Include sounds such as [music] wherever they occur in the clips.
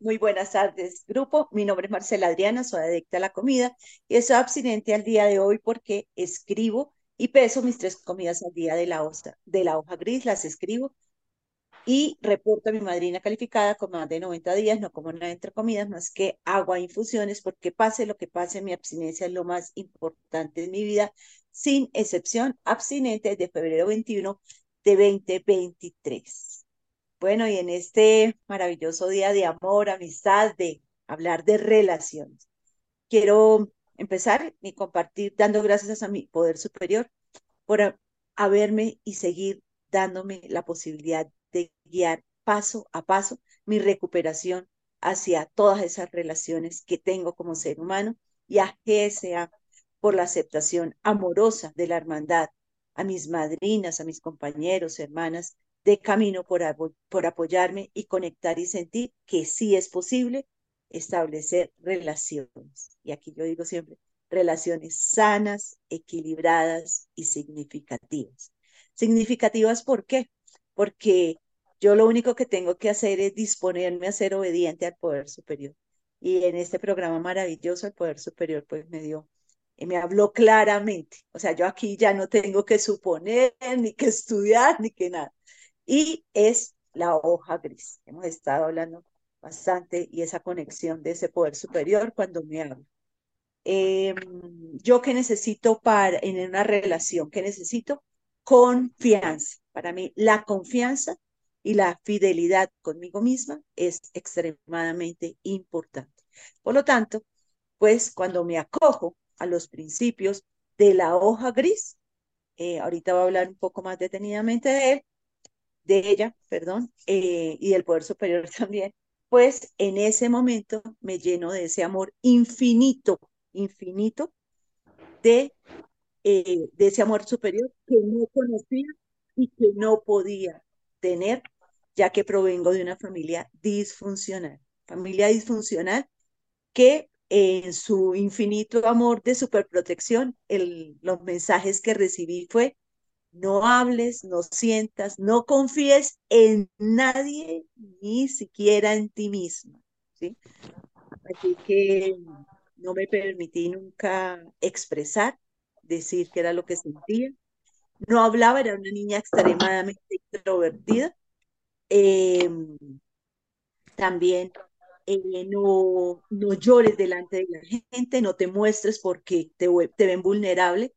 muy buenas tardes, grupo. Mi nombre es Marcela Adriana, soy adicta a la comida y soy abstinente al día de hoy porque escribo y peso mis tres comidas al día de la, hoja, de la hoja gris, las escribo y reporto a mi madrina calificada con más de 90 días, no como nada entre comidas, más que agua, infusiones, porque pase lo que pase, mi abstinencia es lo más importante de mi vida, sin excepción, abstinente desde febrero 21 de 2023. Bueno, y en este maravilloso día de amor, amistad, de hablar de relaciones, quiero empezar y compartir dando gracias a mi poder superior por haberme y seguir dándome la posibilidad de guiar paso a paso mi recuperación hacia todas esas relaciones que tengo como ser humano y a GSA por la aceptación amorosa de la hermandad, a mis madrinas, a mis compañeros, hermanas de camino por, apoyarme y conectar y sentir que sí es posible establecer relaciones. Y aquí yo digo siempre, relaciones sanas, equilibradas y significativas. Significativas, ¿por qué? Porque yo lo único que tengo que hacer es disponerme a ser obediente al poder superior. Y en este programa maravilloso, el poder superior, pues me dio, y me habló claramente. O sea, yo aquí ya no tengo que suponer, ni que estudiar, ni que nada. Y es la hoja gris. Hemos estado hablando bastante y esa conexión de ese poder superior cuando me habla. Em, yo que necesito para en una relación, que necesito confianza. Para mí, la confianza y la fidelidad conmigo misma es extremadamente importante. Por lo tanto, pues cuando me acojo a los principios de la hoja gris, eh, ahorita voy a hablar un poco más detenidamente de él, de ella, perdón, eh, y del poder superior [laughs] también, pues en ese momento me lleno de ese amor infinito, infinito de, eh, de ese amor superior que no conocía y que no podía tener, ya que provengo de una familia disfuncional, familia disfuncional que en su infinito amor de superprotección, el, los mensajes que recibí fue, no hables, no sientas, no confíes en nadie, ni siquiera en ti mismo. ¿sí? Así que no me permití nunca expresar, decir qué era lo que sentía, no hablaba, era una niña extremadamente introvertida. Em, también eh, no, no llores delante de la gente, no te muestres porque te, te ven vulnerable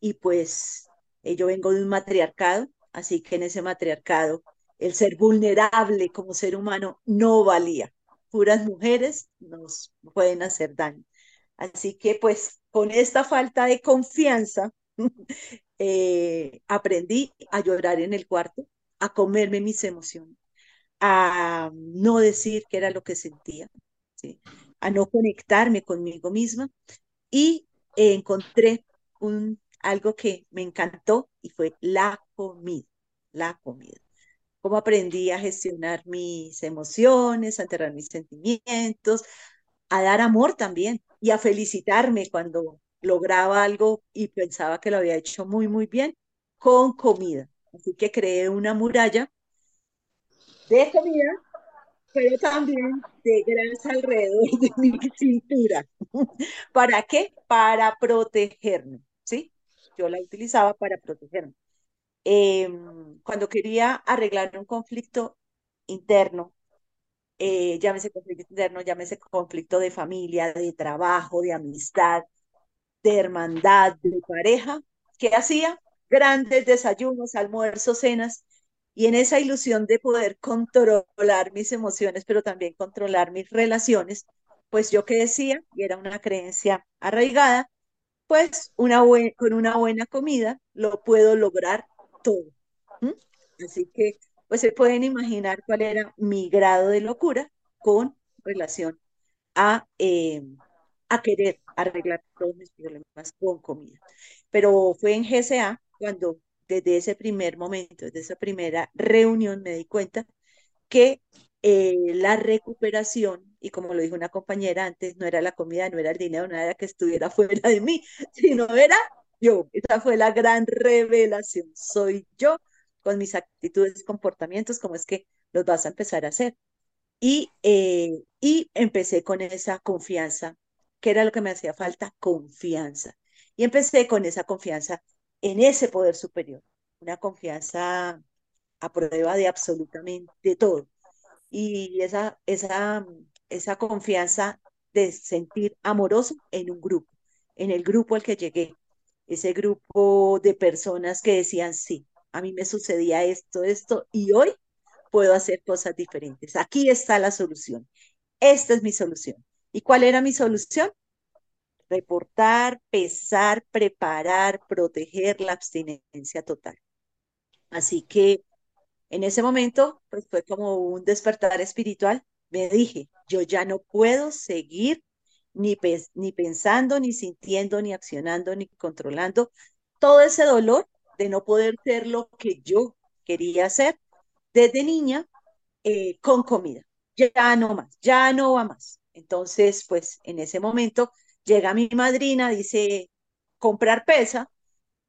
y pues eh, yo vengo de un matriarcado, así que en ese matriarcado el ser vulnerable como ser humano no valía. Puras mujeres nos pueden hacer daño. Así que pues con esta falta de confianza [laughs] Eh, aprendí a llorar en el cuarto, a comerme mis emociones, a no decir qué era lo que sentía, a no conectarme conmigo misma y encontré un, algo que me encantó y fue la comida, la comida. Cómo aprendí a gestionar mis emociones, a enterrar mis sentimientos, a dar amor también y a felicitarme cuando lograba algo y pensaba que lo había hecho muy, muy bien con comida. Así que creé una muralla de comida, pero también de grasa alrededor [laughs] de mi cintura. ¿Para qué? Para protegerme, ¿sí? Yo la utilizaba para protegerme. Em, cuando quería arreglar un conflicto interno, eh, llámese conflicto interno, llámese conflicto de familia, de trabajo, de amistad, de hermandad, de pareja, que hacía grandes desayunos, almuerzos, cenas, y en esa ilusión de poder controlar mis emociones, pero también controlar mis relaciones, pues yo que decía, y era una creencia arraigada, pues una con una buena comida lo puedo lograr todo. Así que, pues se pueden imaginar cuál era mi grado de locura con relación a, eh, a querer arreglar todos mis problemas con comida. Pero fue en GSA cuando desde ese primer momento, desde esa primera reunión, me di cuenta que eh, la recuperación, y como lo dijo una compañera antes, no era la comida, no era el dinero, no era que estuviera [laughs] fuera de mí, sino era yo. Esa fue la gran revelación. Soy yo con mis actitudes, comportamientos, como es que los vas a empezar a hacer. Y, eh, y empecé con esa confianza, que era lo que me hacía falta, confianza. Y empecé con esa confianza en ese poder superior, una confianza a prueba de absolutamente todo. Y esa, esa, esa confianza de sentir amoroso en un grupo, en el grupo al que llegué, ese grupo de personas que decían, sí, a mí me sucedía esto, esto, y hoy puedo hacer cosas diferentes. Aquí está la solución. Esta es mi solución. ¿Y cuál era mi solución? Reportar, pesar, preparar, proteger la abstinencia total. Así que en ese momento, pues fue como un despertar espiritual. Me dije, yo ya no puedo seguir ni, pensando, ni sintiendo, ni accionando, ni controlando todo ese dolor de no poder ser lo que yo quería hacer desde niña eh, con comida. Ya no más, ya no va más. Entonces, pues en ese momento llega mi madrina, dice, comprar pesa,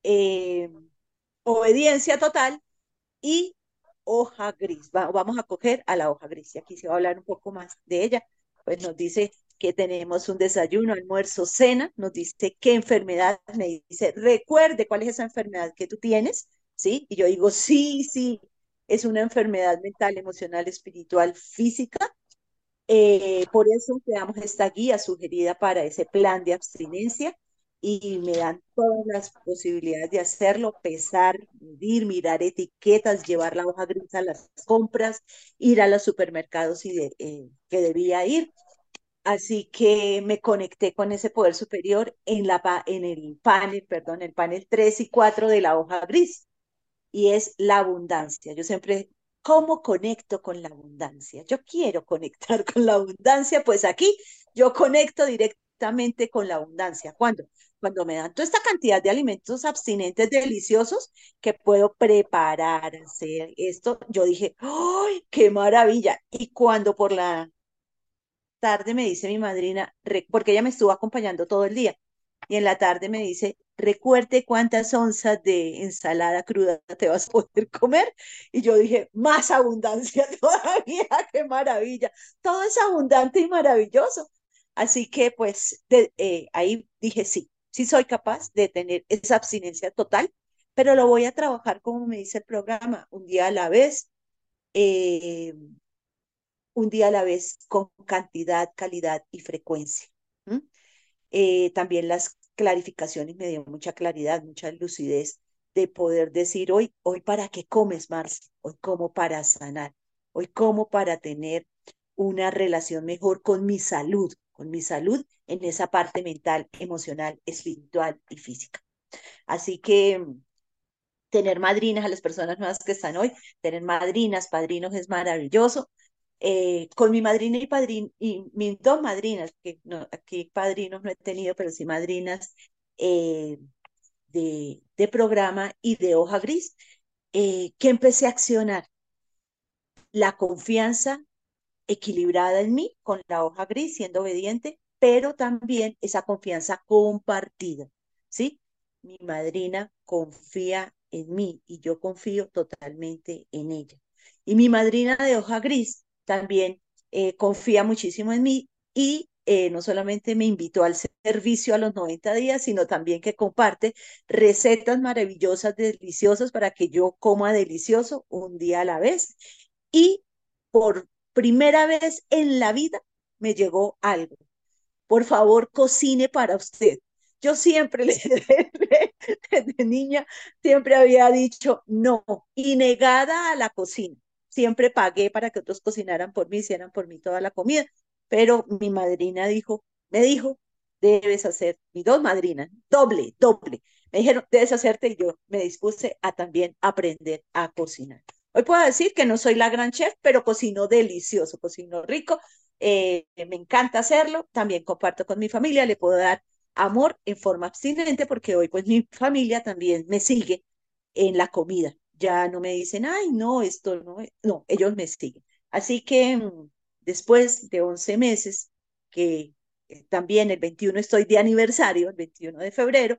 eh, obediencia total y hoja gris. vamos a coger a la hoja gris y aquí se va a hablar un poco más de ella. Pues nos dice que tenemos un desayuno, almuerzo, cena, nos dice qué enfermedad, me dice, recuerde cuál es esa enfermedad que tú tienes, ¿sí? Y yo digo, sí, sí, es una enfermedad mental, emocional, espiritual, física. Eh, por eso creamos esta guía sugerida para ese plan de abstinencia y me dan todas las posibilidades de hacerlo, pesar, medir, mirar etiquetas, llevar la hoja gris a las compras, ir a los supermercados y eh, que debía ir. Así que me conecté con ese poder superior en, la, en el panel, perdón, el panel 3 y 4 de la hoja gris. Y es la abundancia. Yo siempre, ¿cómo conecto con la abundancia? Yo quiero conectar [laughs] con la abundancia, pues aquí yo conecto directamente con la abundancia. ¿Cuándo? Cuando me dan toda esta cantidad de alimentos abstinentes deliciosos que puedo preparar, hacer esto, yo dije, ¡ay, qué maravilla! Y cuando por la tarde me dice mi madrina, porque ella me estuvo acompañando todo el día, y en la tarde me dice, recuerde cuántas onzas de ensalada cruda te vas a poder comer. Y yo dije, más abundancia [laughs] todavía, qué maravilla. Todo es abundante y maravilloso. Así que pues eh, ahí dije, sí, sí soy capaz de tener esa abstinencia total, pero lo voy a trabajar como me dice el programa, un día a la vez, eh, un día a la vez con cantidad, calidad y frecuencia. Eh, también las clarificaciones me dio mucha claridad, mucha lucidez de poder decir hoy, hoy para qué comes, Marce, hoy como para sanar, hoy como para tener una relación mejor con mi salud, con mi salud en esa parte mental, emocional, espiritual y física. Así que tener madrinas a las personas nuevas que están hoy, tener madrinas, padrinos es maravilloso. Eh, con mi madrina y padrino, y mis dos madrinas, que no, aquí padrinos no he tenido, pero sí madrinas eh, de, de, programa y de hoja gris, eh, que empecé a accionar la confianza equilibrada en mí, con la hoja gris, siendo obediente, pero también esa confianza compartida, ¿sí? Mi madrina confía en mí y yo confío totalmente en ella. Y mi madrina de hoja gris también eh, confía muchísimo en mí y eh, no solamente me invitó al servicio a los 90 días, sino también que comparte recetas maravillosas, deliciosas para que yo coma delicioso un día a la vez. Y por primera vez en la vida me llegó algo. Por favor, cocine para usted. Yo siempre, [laughs] desde niña, siempre había dicho no y negada a la cocina. Siempre pagué para que otros cocinaran por mí, hicieran por mí toda la comida. Pero mi madrina dijo, me dijo, debes hacer, mis dos madrinas, doble, doble. Me dijeron, debes hacerte y yo me dispuse a también aprender a cocinar. Hoy puedo decir que no soy la gran chef, pero cocino delicioso, cocino rico, eh, me encanta hacerlo, también comparto con mi familia, le puedo dar amor en forma abstinente porque hoy pues [laughs] mi familia también me sigue en la comida. Ya no me dicen, ay, no, esto no, no, ellos me siguen. Así que mm, después de 11 meses, que eh, también el 21 estoy de aniversario, el 21 de febrero,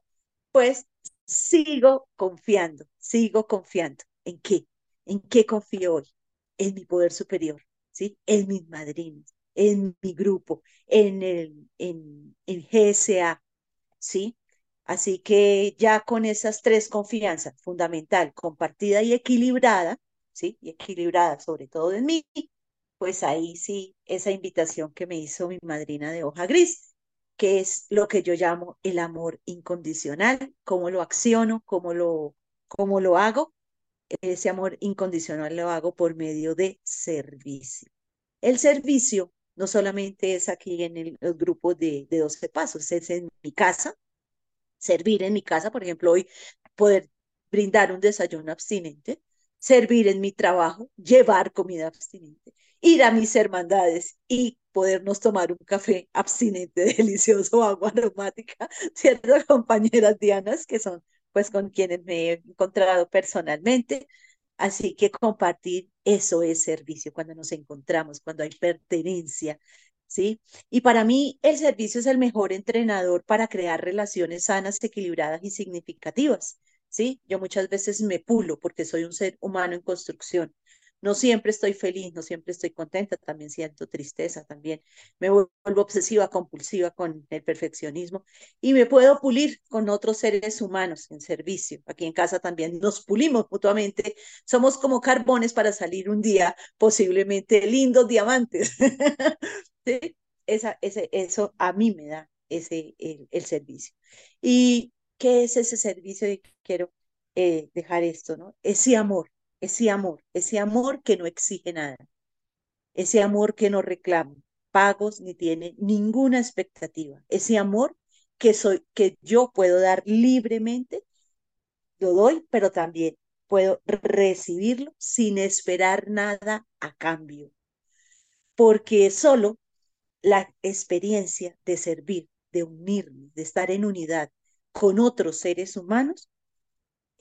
pues sigo confiando, sigo confiando. ¿En qué? ¿En qué confío hoy? En mi poder superior, ¿sí? En mis madrinas, en mi grupo, en el en, en GSA, ¿sí? Así que ya con esas tres confianzas, fundamental, compartida y equilibrada, ¿sí? Y equilibrada sobre todo en mí, pues ahí sí, esa invitación que me hizo mi madrina de hoja gris, que es lo que yo llamo el amor incondicional, cómo lo acciono, cómo lo, cómo lo hago. Ese amor incondicional lo hago por medio de servicio. El servicio no solamente es aquí en el, los grupos de, de 12 pasos, es en mi casa, servir en mi casa, por ejemplo, hoy poder brindar un desayuno abstinente, servir en mi trabajo, llevar comida abstinente, ir a mis hermandades y podernos tomar un café abstinente, [laughs] delicioso, agua aromática, [laughs] ¿cierto? Compañeras Dianas, que son pues con quienes me he encontrado personalmente. Así que compartir eso es servicio cuando nos encontramos, cuando hay pertenencia, ¿sí? Y para mí el servicio es el mejor entrenador para crear relaciones sanas, equilibradas y significativas, ¿sí? Yo muchas veces me pulo porque soy un ser humano en construcción no siempre estoy feliz, no siempre estoy contenta, también siento tristeza, también me vuelvo obsesiva, compulsiva con el perfeccionismo y me puedo pulir con otros seres humanos en servicio. Aquí en casa también nos pulimos mutuamente, somos como carbones para salir un día posiblemente lindos diamantes. [laughs] Ese, eso a mí me da ese, el, el servicio. ¿Y qué es ese servicio? Y quiero eh, dejar esto, ¿no? Ese amor ese amor, ese amor que no exige nada, ese amor que no reclama pagos ni tiene ninguna expectativa, ese amor que soy que yo puedo dar libremente, lo doy, pero también puedo recibirlo sin esperar nada a cambio. Porque solo la experiencia de servir, de unirme, de estar en unidad con otros seres humanos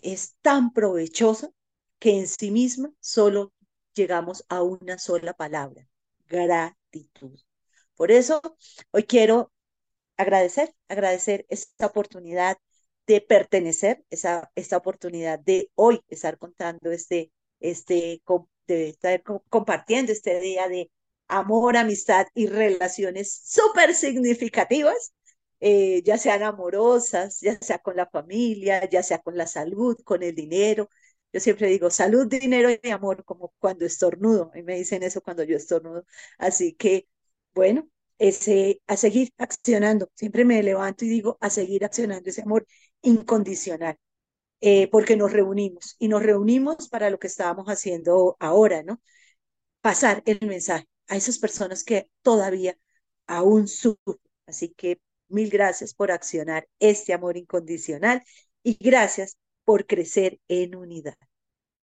es tan provechosa que en sí misma solo llegamos a una sola palabra, gratitud. Por eso hoy quiero agradecer, agradecer esta oportunidad de pertenecer, esa, esta oportunidad de hoy estar contando este, este, de estar compartiendo este día de amor, amistad y relaciones súper significativas, eh, ya sean amorosas, ya sea con la familia, ya sea con la salud, con el dinero, yo siempre digo salud, dinero y amor, como cuando estornudo. Y me dicen eso cuando yo estornudo. Así que, bueno, ese, a seguir accionando. Siempre me levanto y digo a seguir accionando ese amor incondicional. Eh, porque nos reunimos y nos reunimos para lo que estábamos haciendo ahora, ¿no? Pasar el mensaje a esas personas que todavía aún sufren. Así que mil gracias por accionar este amor incondicional y gracias por crecer en unidad.